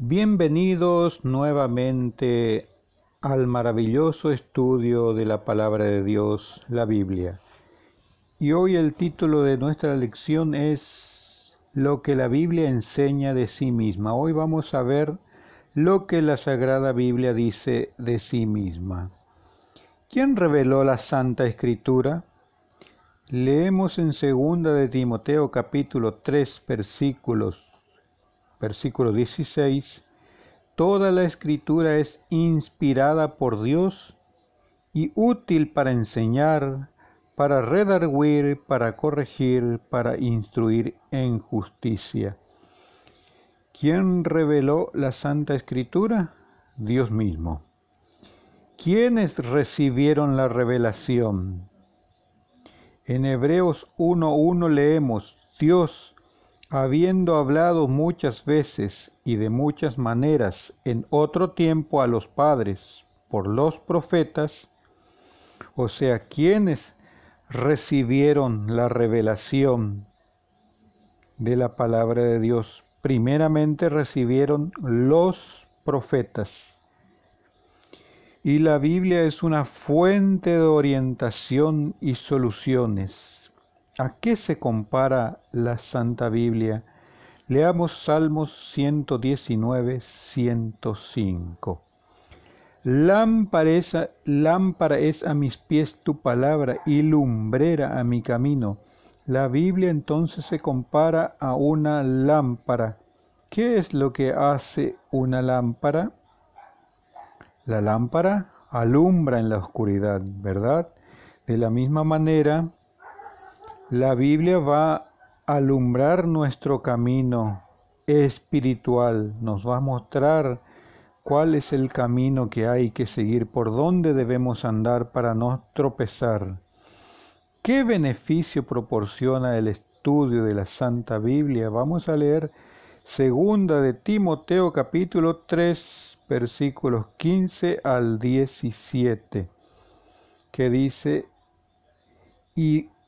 Bienvenidos nuevamente al maravilloso estudio de la palabra de Dios, la Biblia. Y hoy el título de nuestra lección es Lo que la Biblia enseña de sí misma. Hoy vamos a ver lo que la Sagrada Biblia dice de sí misma. ¿Quién reveló la Santa Escritura? Leemos en segunda de Timoteo capítulo 3 versículos versículo 16, Toda la escritura es inspirada por Dios y útil para enseñar, para redarguir, para corregir, para instruir en justicia. ¿Quién reveló la Santa Escritura? Dios mismo. ¿Quiénes recibieron la revelación? En Hebreos 1.1 leemos, Dios habiendo hablado muchas veces y de muchas maneras en otro tiempo a los padres por los profetas, o sea, quienes recibieron la revelación de la palabra de Dios, primeramente recibieron los profetas. Y la Biblia es una fuente de orientación y soluciones ¿A qué se compara la Santa Biblia? Leamos Salmos 119, 105. Lámpara es, a, lámpara es a mis pies tu palabra y lumbrera a mi camino. La Biblia entonces se compara a una lámpara. ¿Qué es lo que hace una lámpara? La lámpara alumbra en la oscuridad, ¿verdad? De la misma manera, la Biblia va a alumbrar nuestro camino espiritual, nos va a mostrar cuál es el camino que hay que seguir, por dónde debemos andar para no tropezar. ¿Qué beneficio proporciona el estudio de la Santa Biblia? Vamos a leer segunda de Timoteo capítulo 3 versículos 15 al 17, que dice, y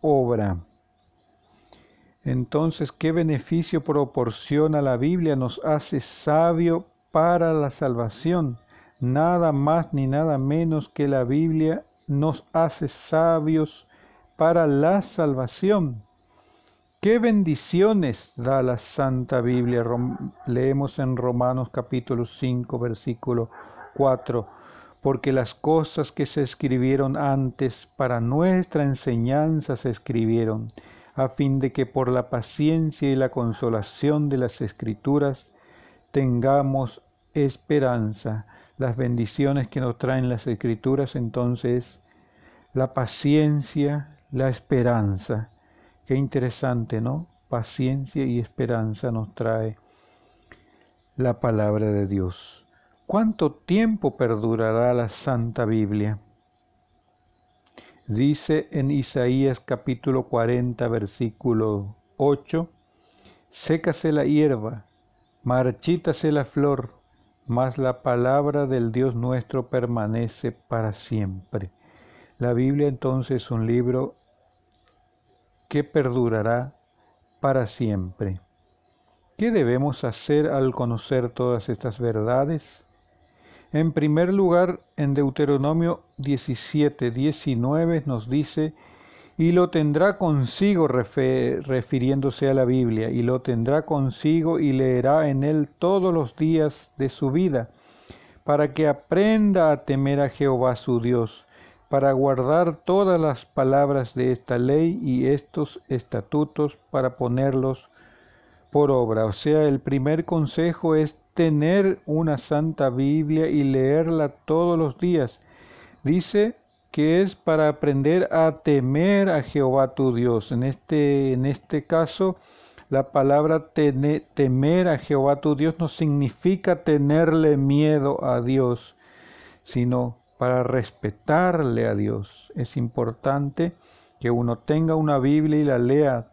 obra. Entonces, ¿qué beneficio proporciona la Biblia? Nos hace sabio para la salvación. Nada más ni nada menos que la Biblia nos hace sabios para la salvación. ¿Qué bendiciones da la Santa Biblia? leemos en Romanos capítulo 5, versículo 4 porque las cosas que se escribieron antes para nuestra enseñanza se escribieron, a fin de que por la paciencia y la consolación de las escrituras tengamos esperanza. Las bendiciones que nos traen las escrituras entonces, la paciencia, la esperanza. Qué interesante, ¿no? Paciencia y esperanza nos trae la palabra de Dios. ¿Cuánto tiempo perdurará la Santa Biblia? Dice en Isaías capítulo 40, versículo 8, sécase la hierba, marchítase la flor, mas la palabra del Dios nuestro permanece para siempre. La Biblia entonces es un libro que perdurará para siempre. ¿Qué debemos hacer al conocer todas estas verdades? En primer lugar, en Deuteronomio 17, 19 nos dice, y lo tendrá consigo refiriéndose a la Biblia, y lo tendrá consigo y leerá en él todos los días de su vida, para que aprenda a temer a Jehová su Dios, para guardar todas las palabras de esta ley y estos estatutos para ponerlos por obra. O sea, el primer consejo es tener una santa Biblia y leerla todos los días. Dice que es para aprender a temer a Jehová tu Dios. En este, en este caso, La palabra temer a Jehová tu Dios no significa tenerle miedo a Dios, sino para respetarle a Dios. Es importante que uno tenga una Biblia y la lea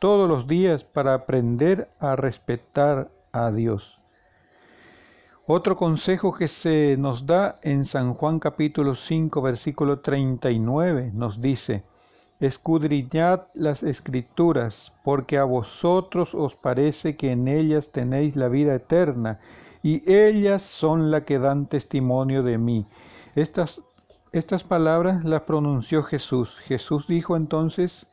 todos los días para aprender a respetar a Dios. Otro consejo que se nos da en San Juan capítulo 5 versículo 39 nos dice, escudriñad las escrituras, porque a vosotros os parece que en ellas tenéis la vida eterna, y ellas son las que dan testimonio de mí. Estas, estas palabras las pronunció Jesús. Jesús dijo entonces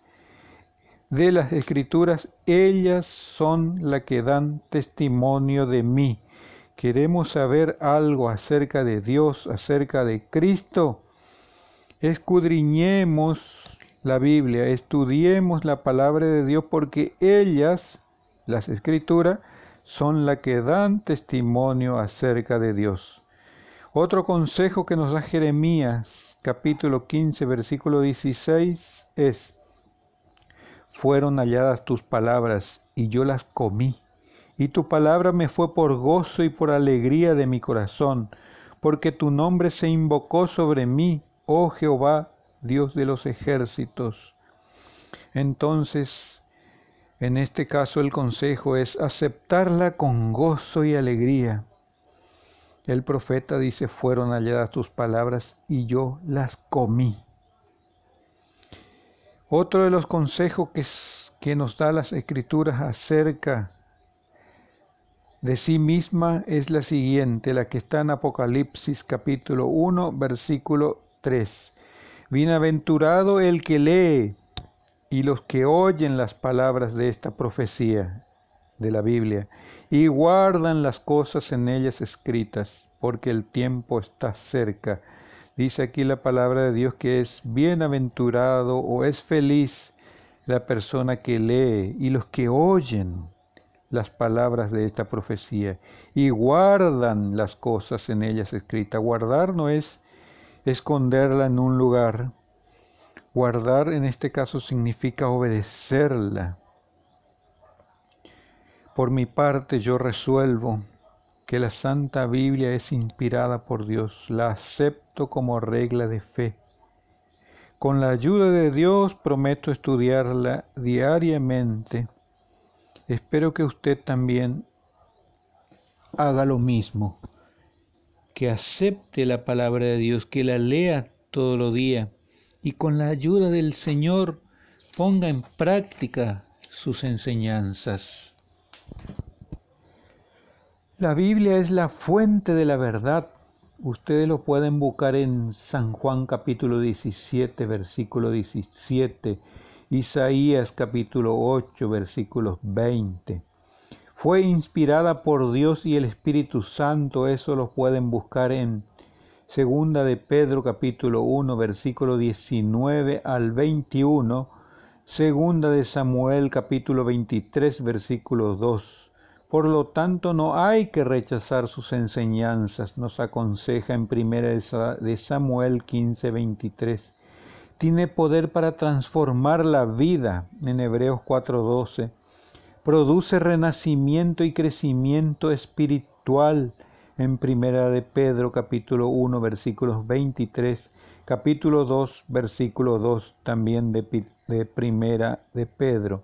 de las escrituras, ellas son las que dan testimonio de mí queremos saber algo acerca de Dios, acerca de Cristo, escudriñemos la Biblia, estudiemos la palabra de Dios porque ellas, las escrituras, son las que dan testimonio acerca de Dios. Otro consejo que nos da Jeremías, capítulo 15, versículo 16, es, fueron halladas tus palabras y yo las comí y tu palabra me fue por gozo y por alegría de mi corazón, porque tu nombre se invocó sobre mí, oh Jehová, Dios de los ejércitos. Entonces, en este caso el consejo es aceptarla con gozo y alegría. El profeta dice, fueron halladas tus palabras y yo las comí. Otro de los consejos que, que nos da las escrituras acerca de sí misma es la siguiente, la que está en Apocalipsis capítulo 1, versículo 3. Bienaventurado el que lee y los que oyen las palabras de esta profecía de la Biblia y guardan las cosas en ellas escritas, porque el tiempo está cerca. Dice aquí la palabra de Dios que es bienaventurado o es feliz la persona que lee y los que oyen las palabras de esta profecía y guardan las cosas en ellas escritas. Guardar no es esconderla en un lugar. Guardar en este caso significa obedecerla. Por mi parte yo resuelvo que la Santa Biblia es inspirada por Dios. La acepto como regla de fe. Con la ayuda de Dios prometo estudiarla diariamente Espero que usted también haga lo mismo, que acepte la palabra de Dios, que la lea todos los días y con la ayuda del Señor ponga en práctica sus enseñanzas. La Biblia es la fuente de la verdad. Ustedes lo pueden buscar en San Juan capítulo 17, versículo 17 Isaías capítulo 8 versículos 20. Fue inspirada por Dios y el Espíritu Santo, eso lo pueden buscar en Segunda de Pedro capítulo 1 versículo 19 al 21, Segunda de Samuel capítulo 23 versículo 2. Por lo tanto, no hay que rechazar sus enseñanzas, nos aconseja en Primera de Samuel 15, 23 tiene poder para transformar la vida en Hebreos 4:12. Produce renacimiento y crecimiento espiritual en Primera de Pedro capítulo 1 versículos 23, capítulo 2 versículo 2 también de, de Primera de Pedro.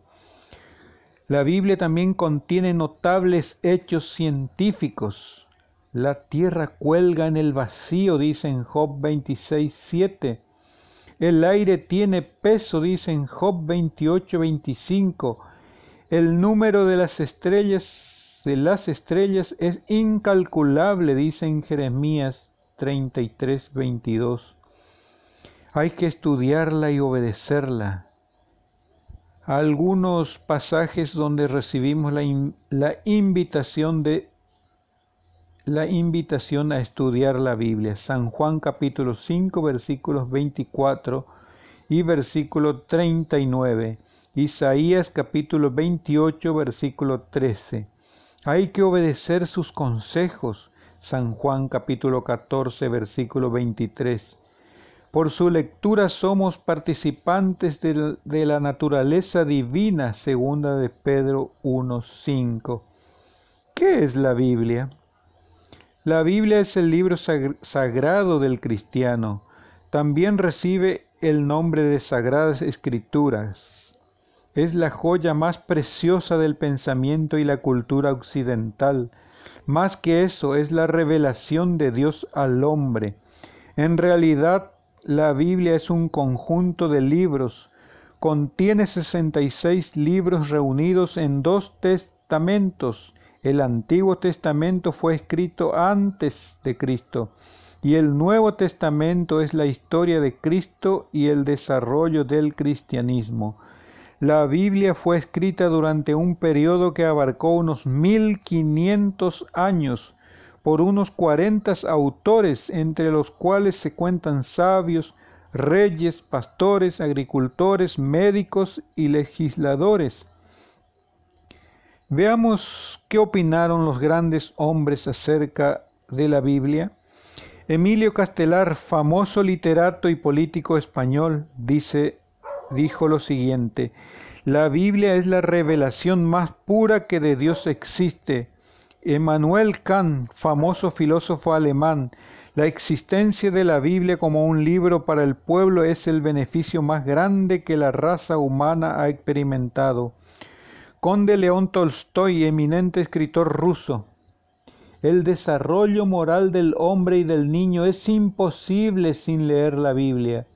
La Biblia también contiene notables hechos científicos. La tierra cuelga en el vacío, dice en Job 26, 7 el aire tiene peso, dice en Job 28, 25. El número de las estrellas, de las estrellas es incalculable, dice en Jeremías 33, 22. Hay que estudiarla y obedecerla. Algunos pasajes donde recibimos la, la invitación de la invitación a estudiar la Biblia. San Juan capítulo 5 versículos 24 y versículo 39. Isaías capítulo 28 versículo 13. Hay que obedecer sus consejos. San Juan capítulo 14 versículo 23. Por su lectura somos participantes de, la naturaleza divina, segunda de Pedro 1.5. ¿Qué es la Biblia? La Biblia es el libro sagrado del cristiano. También recibe el nombre de Sagradas Escrituras. Es la joya más preciosa del pensamiento y la cultura occidental. Más que eso, es la revelación de Dios al hombre. En realidad, la Biblia es un conjunto de libros. Contiene 66 libros reunidos en dos testamentos. El Antiguo Testamento fue escrito antes de Cristo y el Nuevo Testamento es la historia de Cristo y el desarrollo del cristianismo. La Biblia fue escrita durante un periodo que abarcó unos 1500 años por unos cuarenta autores, entre los cuales se cuentan sabios, reyes, pastores, agricultores, médicos y legisladores. Veamos qué opinaron los grandes hombres acerca de la Biblia. Emilio Castelar, famoso literato y político español, dice, dijo lo siguiente: La Biblia es la revelación más pura que de Dios existe Emmanuel Kant, famoso filósofo alemán, la existencia de la Biblia como un libro para el pueblo es el beneficio más grande que la raza humana ha experimentado. Conde León Tolstoy, eminente escritor ruso. El desarrollo moral del hombre y del niño es imposible sin leer la Biblia.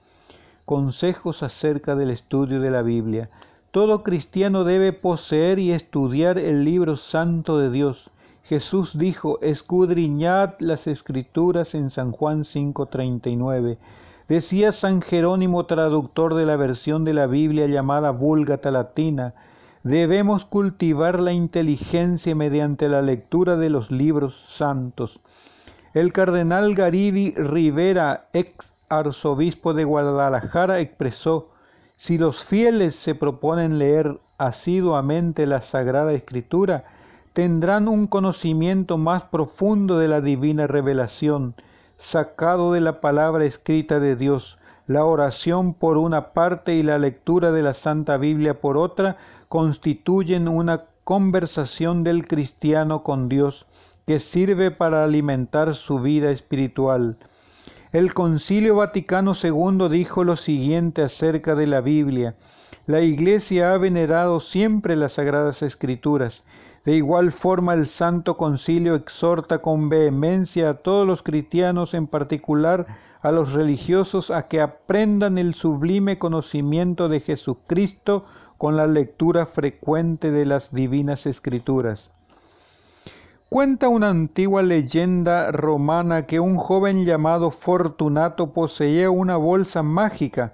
Consejos acerca del estudio de la Biblia. Todo cristiano debe poseer y estudiar el libro santo de Dios Jesús dijo, escudriñad las escrituras en San Juan 5:39. Decía San Jerónimo, traductor de la versión de la Biblia llamada Vulgata Latina, debemos cultivar la inteligencia mediante la lectura de los libros santos. El cardenal Garibi Rivera, ex arzobispo de Guadalajara, expresó, si los fieles se proponen leer asiduamente la Sagrada Escritura, tendrán un conocimiento más profundo de la divina revelación, sacado de la palabra escrita de Dios. La oración por una parte y la lectura de la Santa Biblia por otra constituyen una conversación del cristiano con Dios que sirve para alimentar su vida espiritual. El Concilio Vaticano II dijo lo siguiente acerca de la Biblia. La Iglesia ha venerado siempre las Sagradas Escrituras de igual forma, el Santo Concilio exhorta con vehemencia a todos los cristianos, en particular a los religiosos, a que aprendan el sublime conocimiento de Jesucristo con la lectura frecuente de las divinas escrituras. Cuenta una antigua leyenda romana que un joven llamado Fortunato poseía una bolsa mágica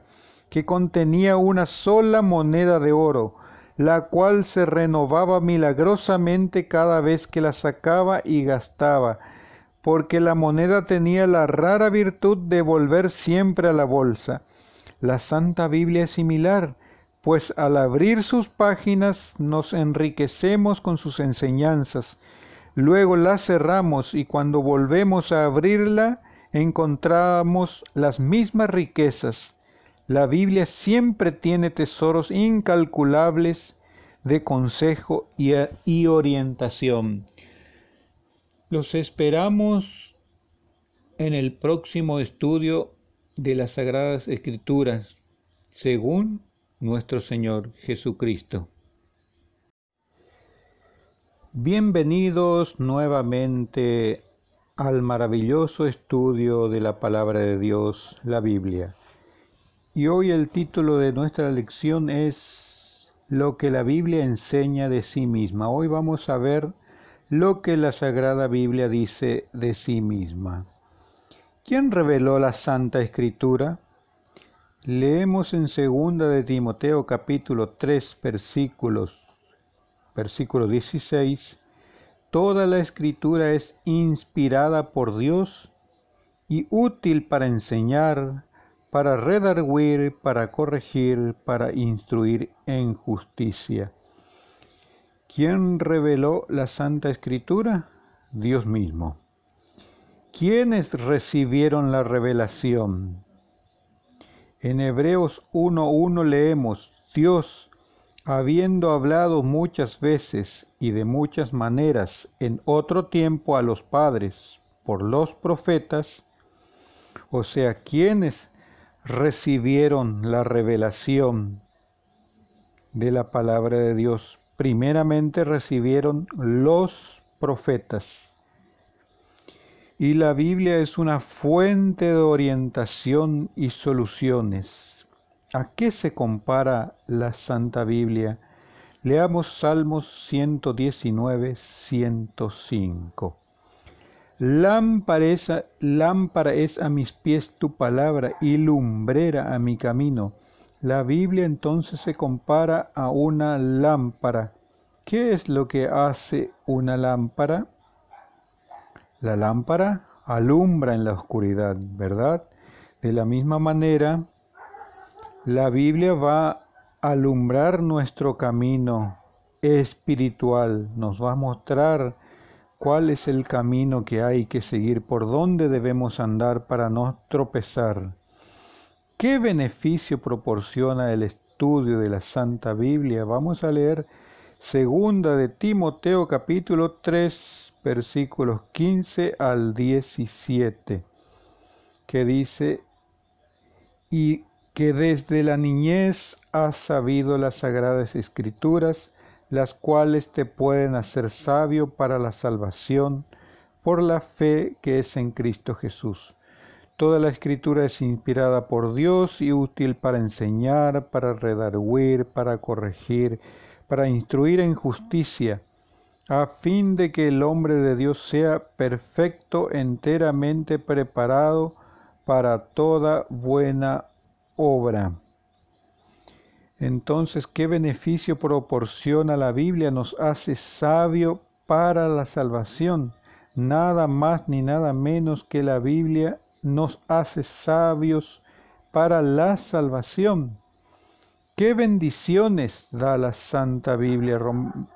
que contenía una sola moneda de oro, la cual se renovaba milagrosamente cada vez que la sacaba y gastaba, porque la moneda tenía la rara virtud de volver siempre a la bolsa. La Santa Biblia es similar, pues al abrir sus páginas nos enriquecemos con sus enseñanzas. Luego la cerramos y cuando volvemos a abrirla encontramos las mismas riquezas. La Biblia siempre tiene tesoros incalculables de consejo y, orientación. Los esperamos en el próximo estudio de las Sagradas Escrituras, según nuestro Señor Jesucristo. Bienvenidos nuevamente al maravilloso estudio de la palabra de Dios, la Biblia. Y hoy el título de nuestra lección es Lo que la Biblia enseña de sí misma. Hoy vamos a ver lo que la Sagrada Biblia dice de sí misma. ¿Quién reveló la Santa Escritura? Leemos en segunda de Timoteo capítulo 3 versículos versículo 16 Toda la escritura es inspirada por Dios y útil para enseñar, para redarguir, para corregir, para instruir en justicia. ¿Quién reveló la Santa Escritura? Dios mismo. ¿Quiénes recibieron la revelación? En Hebreos 1.1 leemos, Dios, habiendo hablado muchas veces y de muchas maneras en otro tiempo a los padres por los profetas, o sea, quienes recibieron la revelación de la palabra de Dios, primeramente recibieron los profetas. Y la Biblia es una fuente de orientación y soluciones. ¿A qué se compara la Santa Biblia? Leamos Salmos 119, 105. Lámpara es, a, lámpara es a mis pies tu palabra y lumbrera a mi camino. La Biblia entonces se compara a una lámpara. ¿Qué es lo que hace una lámpara? La lámpara alumbra en la oscuridad, ¿verdad? De la misma manera, la Biblia va a alumbrar nuestro camino espiritual, nos va a mostrar cuál es el camino que hay que seguir, por dónde debemos andar para no tropezar. ¿Qué beneficio proporciona el estudio de la Santa Biblia? Vamos a leer segunda de Timoteo capítulo 3 versículos 15 al 17, que dice, y que desde la niñez has sabido las sagradas escrituras, las cuales te pueden hacer sabio para la salvación por la fe que es en Cristo Jesús. Toda la escritura es inspirada por Dios y útil para enseñar, para redarguir, para corregir, para instruir en justicia, a fin de que el hombre de Dios sea perfecto, enteramente preparado para toda buena obra. Entonces, ¿qué beneficio proporciona la Biblia? Nos hace sabio para la salvación. Nada más ni nada menos que la Biblia nos hace sabios para la salvación. ¿Qué bendiciones da la Santa Biblia?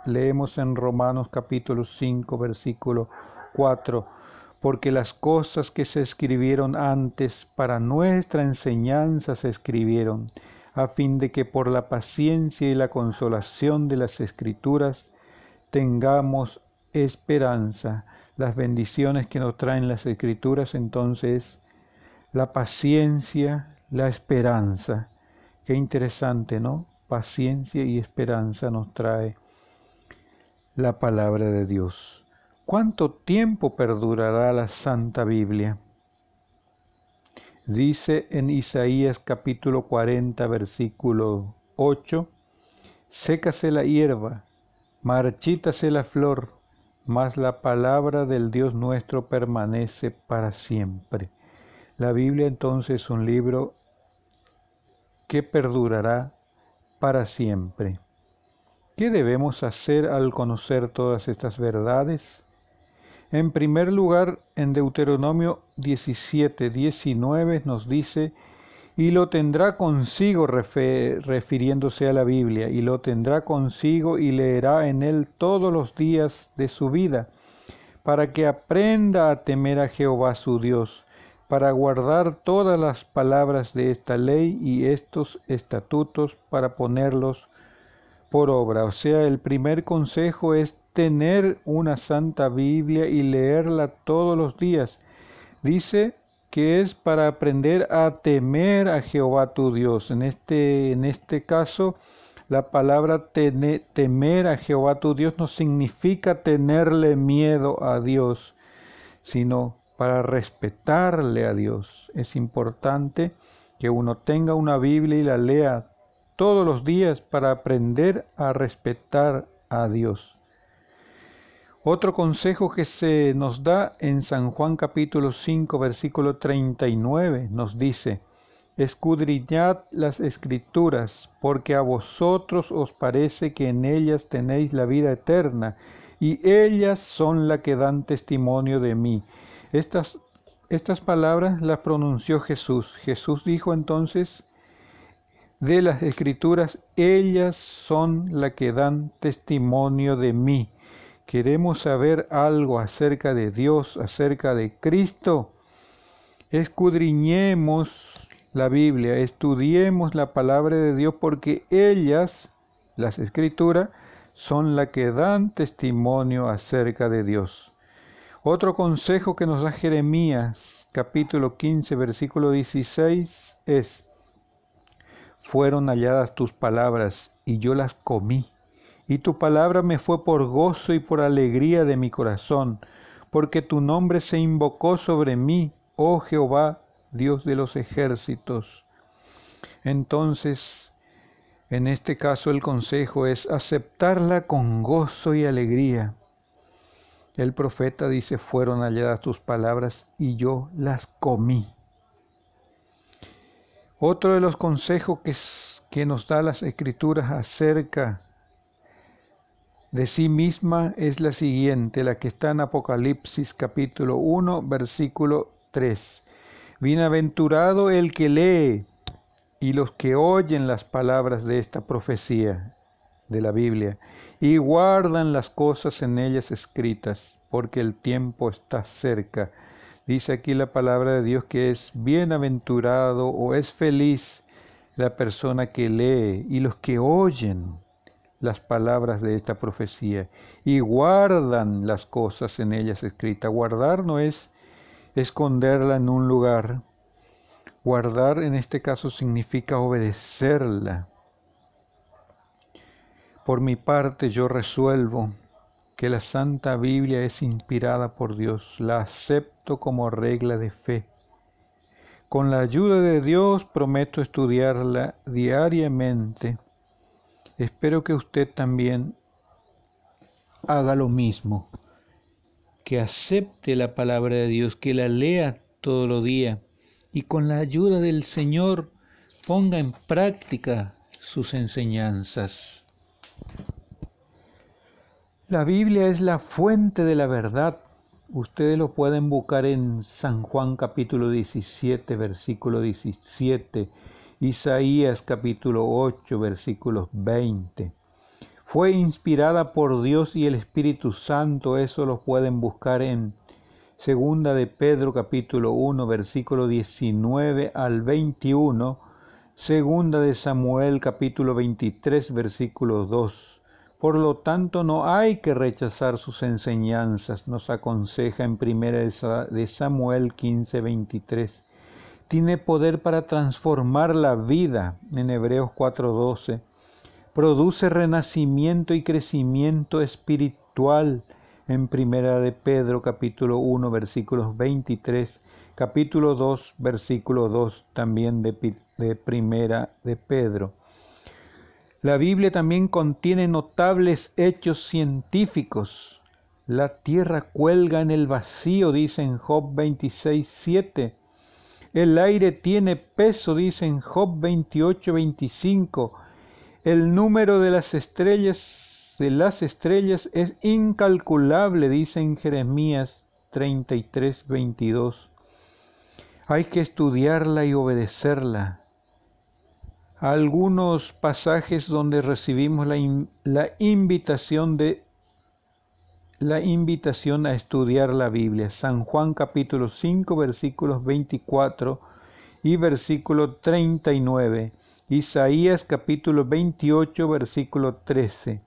leemos en Romanos capítulo 5, versículo 4. Porque las cosas que se escribieron antes para nuestra enseñanza se escribieron a fin de que por la paciencia y la consolación de las escrituras tengamos esperanza. Las bendiciones que nos traen las escrituras entonces, la paciencia, la esperanza. Qué interesante, ¿no? Paciencia y esperanza nos trae la palabra de Dios. ¿Cuánto tiempo perdurará la Santa Biblia? Dice en Isaías capítulo 40, versículo 8, sécase la hierba, marchítase la flor, mas la palabra del Dios nuestro permanece para siempre. La Biblia entonces es un libro que perdurará para siempre. ¿Qué debemos hacer al conocer todas estas verdades? En primer lugar, en Deuteronomio 17, 19 nos dice, y lo tendrá consigo refiriéndose a la Biblia, y lo tendrá consigo y leerá en él todos los días de su vida, para que aprenda a temer a Jehová su Dios, para guardar todas las palabras de esta ley y estos estatutos para ponerlos por obra. O sea, el primer consejo es tener una santa Biblia y leerla todos los días. Dice que es para aprender a temer a Jehová tu Dios. En este, en este caso, la palabra temer a Jehová tu Dios no significa tenerle miedo a Dios, sino para respetarle a Dios. Es importante que uno tenga una Biblia y la lea todos los días para aprender a respetar a Dios. Otro consejo que se nos da en San Juan capítulo 5 versículo 39 nos dice, escudriñad las escrituras, porque a vosotros os parece que en ellas tenéis la vida eterna, y ellas son las que dan testimonio de mí. Estas, estas palabras las pronunció Jesús. Jesús dijo entonces de las escrituras, ellas son las que dan testimonio de mí queremos saber algo acerca de Dios, acerca de Cristo, escudriñemos la Biblia, estudiemos la palabra de Dios porque ellas, las escrituras, son las que dan testimonio acerca de Dios. Otro consejo que nos da Jeremías, capítulo 15, versículo 16, es, fueron halladas tus palabras y yo las comí, y tu palabra me fue por gozo y por alegría de mi corazón, porque tu nombre se invocó sobre mí, oh Jehová, Dios de los ejércitos. Entonces, en este caso el consejo es aceptarla con gozo y alegría. El profeta dice, fueron halladas tus palabras y yo las comí. Otro de los consejos que, nos da las escrituras acerca de sí misma es la siguiente, la que está en Apocalipsis capítulo 1, versículo 3. Bienaventurado el que lee y los que oyen las palabras de esta profecía de la Biblia y guardan las cosas en ellas escritas, porque el tiempo está cerca. Dice aquí la palabra de Dios que es bienaventurado o es feliz la persona que lee y los que oyen las palabras de esta profecía y guardan las cosas en ellas escritas. Guardar no es esconderla en un lugar. Guardar en este caso significa obedecerla. Por mi parte yo resuelvo que la Santa Biblia es inspirada por Dios, la acepto como regla de fe. Con la ayuda de Dios prometo estudiarla diariamente. Espero que usted también haga lo mismo que acepte la palabra de Dios, que la lea todos los días y con la ayuda del Señor ponga en práctica sus enseñanzas. La Biblia es la fuente de la verdad. Ustedes lo pueden buscar en San Juan capítulo 17, versículo 17, Isaías capítulo 8, versículos 20 fue inspirada por Dios y el Espíritu Santo, eso lo pueden buscar en Segunda de Pedro capítulo 1 versículo 19 al 21, Segunda de Samuel capítulo 23 versículo 2. Por lo tanto, no hay que rechazar sus enseñanzas, nos aconseja en Primera de Samuel 15, 23. Tiene poder para transformar la vida en Hebreos 4, 12 produce renacimiento y crecimiento espiritual en Primera de Pedro capítulo 1 versículos 23, capítulo 2 versículo 2 también de, de Primera de Pedro. La Biblia también contiene notables hechos científicos. La tierra cuelga en el vacío, dice en Job 26, 7. El aire tiene peso, dice en Job 28, 25 el número de las estrellas de las estrellas es incalculable, dice en Jeremías 33, 22. Hay que estudiarla y obedecerla. Algunos pasajes donde recibimos la, la invitación de la invitación a estudiar la Biblia. San Juan capítulo 5 versículos 24 y versículo 39. Isaías capítulo 28 versículo 13.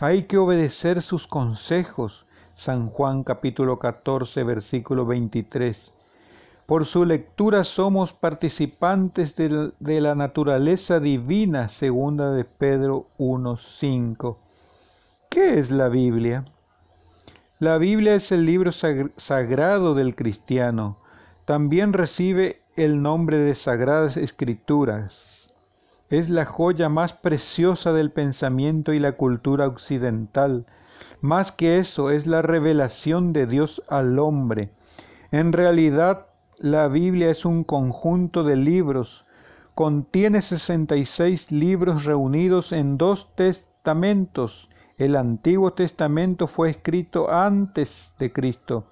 Hay que obedecer sus consejos. San Juan capítulo 14 versículo 23. Por su lectura somos participantes de, la naturaleza divina, segunda de Pedro 1.5. ¿Qué es la Biblia? La Biblia es el libro sagrado del cristiano. También recibe el nombre de Sagradas Escrituras es la joya más preciosa del pensamiento y la cultura occidental. Más que eso, es la revelación de Dios al hombre. En realidad, la Biblia es un conjunto de libros. Contiene 66 libros reunidos en dos testamentos. El Antiguo Testamento fue escrito antes de Cristo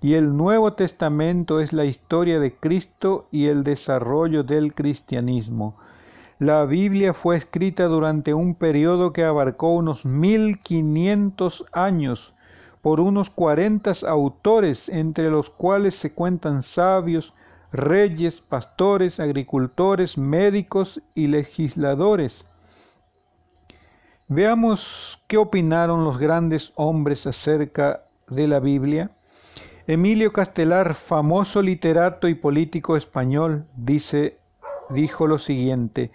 y el Nuevo Testamento es la historia de Cristo y el desarrollo del cristianismo. La Biblia fue escrita durante un periodo que abarcó unos 1500 años por unos 40 autores, entre los cuales se cuentan sabios, reyes, pastores, agricultores, médicos y legisladores. Veamos qué opinaron los grandes hombres acerca de la Biblia. Emilio Castelar, famoso literato y político español, dice, dijo lo siguiente: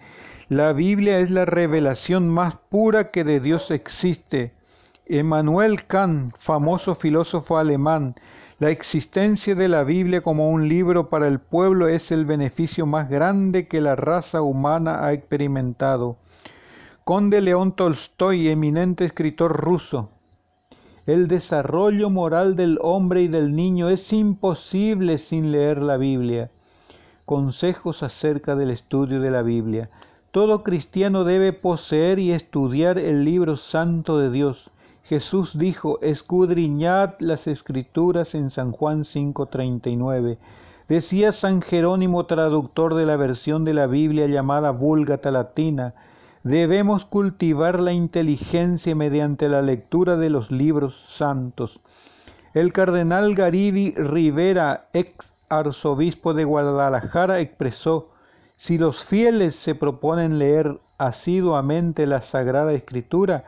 La Biblia es la revelación más pura que de Dios existe. Emmanuel Kant, famoso filósofo alemán, la existencia de la Biblia como un libro para el pueblo es el beneficio más grande que la raza humana ha experimentado. Conde León Tolstoy, eminente escritor ruso. El desarrollo moral del hombre y del niño es imposible sin leer la Biblia. Consejos acerca del estudio de la Biblia. Todo cristiano debe poseer y estudiar el libro santo de Dios Jesús dijo, escudriñad las escrituras en San Juan 5:39. Decía San Jerónimo, traductor de la versión de la Biblia llamada Vulgata Latina, debemos cultivar la inteligencia mediante la lectura de los libros santos. El cardenal Garibi Rivera, ex arzobispo de Guadalajara, expresó, si los fieles se proponen leer asiduamente la Sagrada Escritura,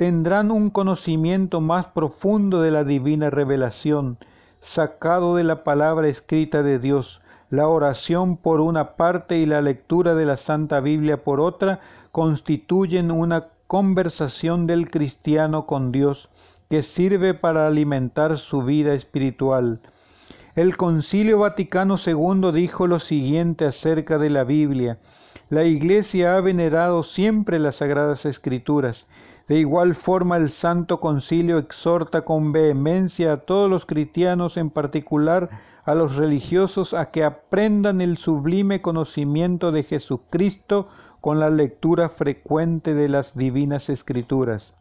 tendrán un conocimiento más profundo de la divina revelación, sacado de la palabra escrita de Dios. La oración por una parte y la lectura de la Santa Biblia por otra constituyen una conversación del cristiano con Dios que sirve para alimentar su vida espiritual. El Concilio Vaticano II dijo lo siguiente acerca de la Biblia. La Iglesia ha venerado siempre las Sagradas Escrituras de igual forma, el Santo Concilio exhorta con vehemencia a todos los cristianos, en particular a los religiosos, a que aprendan el sublime conocimiento de Jesucristo con la lectura frecuente de las divinas escrituras.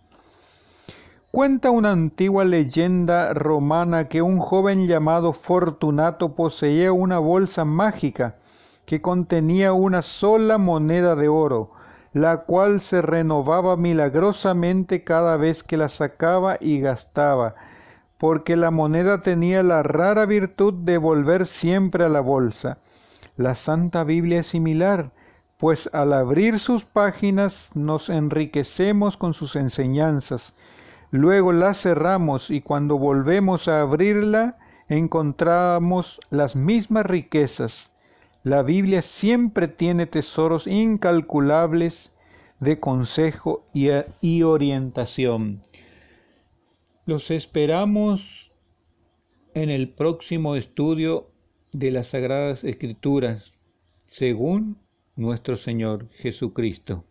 Cuenta una antigua leyenda romana que un joven llamado Fortunato poseía una bolsa mágica que contenía una sola moneda de oro, la cual se renovaba milagrosamente cada vez que la sacaba y gastaba, porque la moneda tenía la rara virtud de volver siempre a la bolsa. La Santa Biblia es similar, pues al abrir sus páginas nos enriquecemos con sus enseñanzas. Luego la cerramos y cuando volvemos a abrirla encontramos las mismas riquezas. La Biblia siempre tiene tesoros incalculables de consejo y, orientación. Los esperamos en el próximo estudio de las Sagradas Escrituras, según nuestro Señor Jesucristo.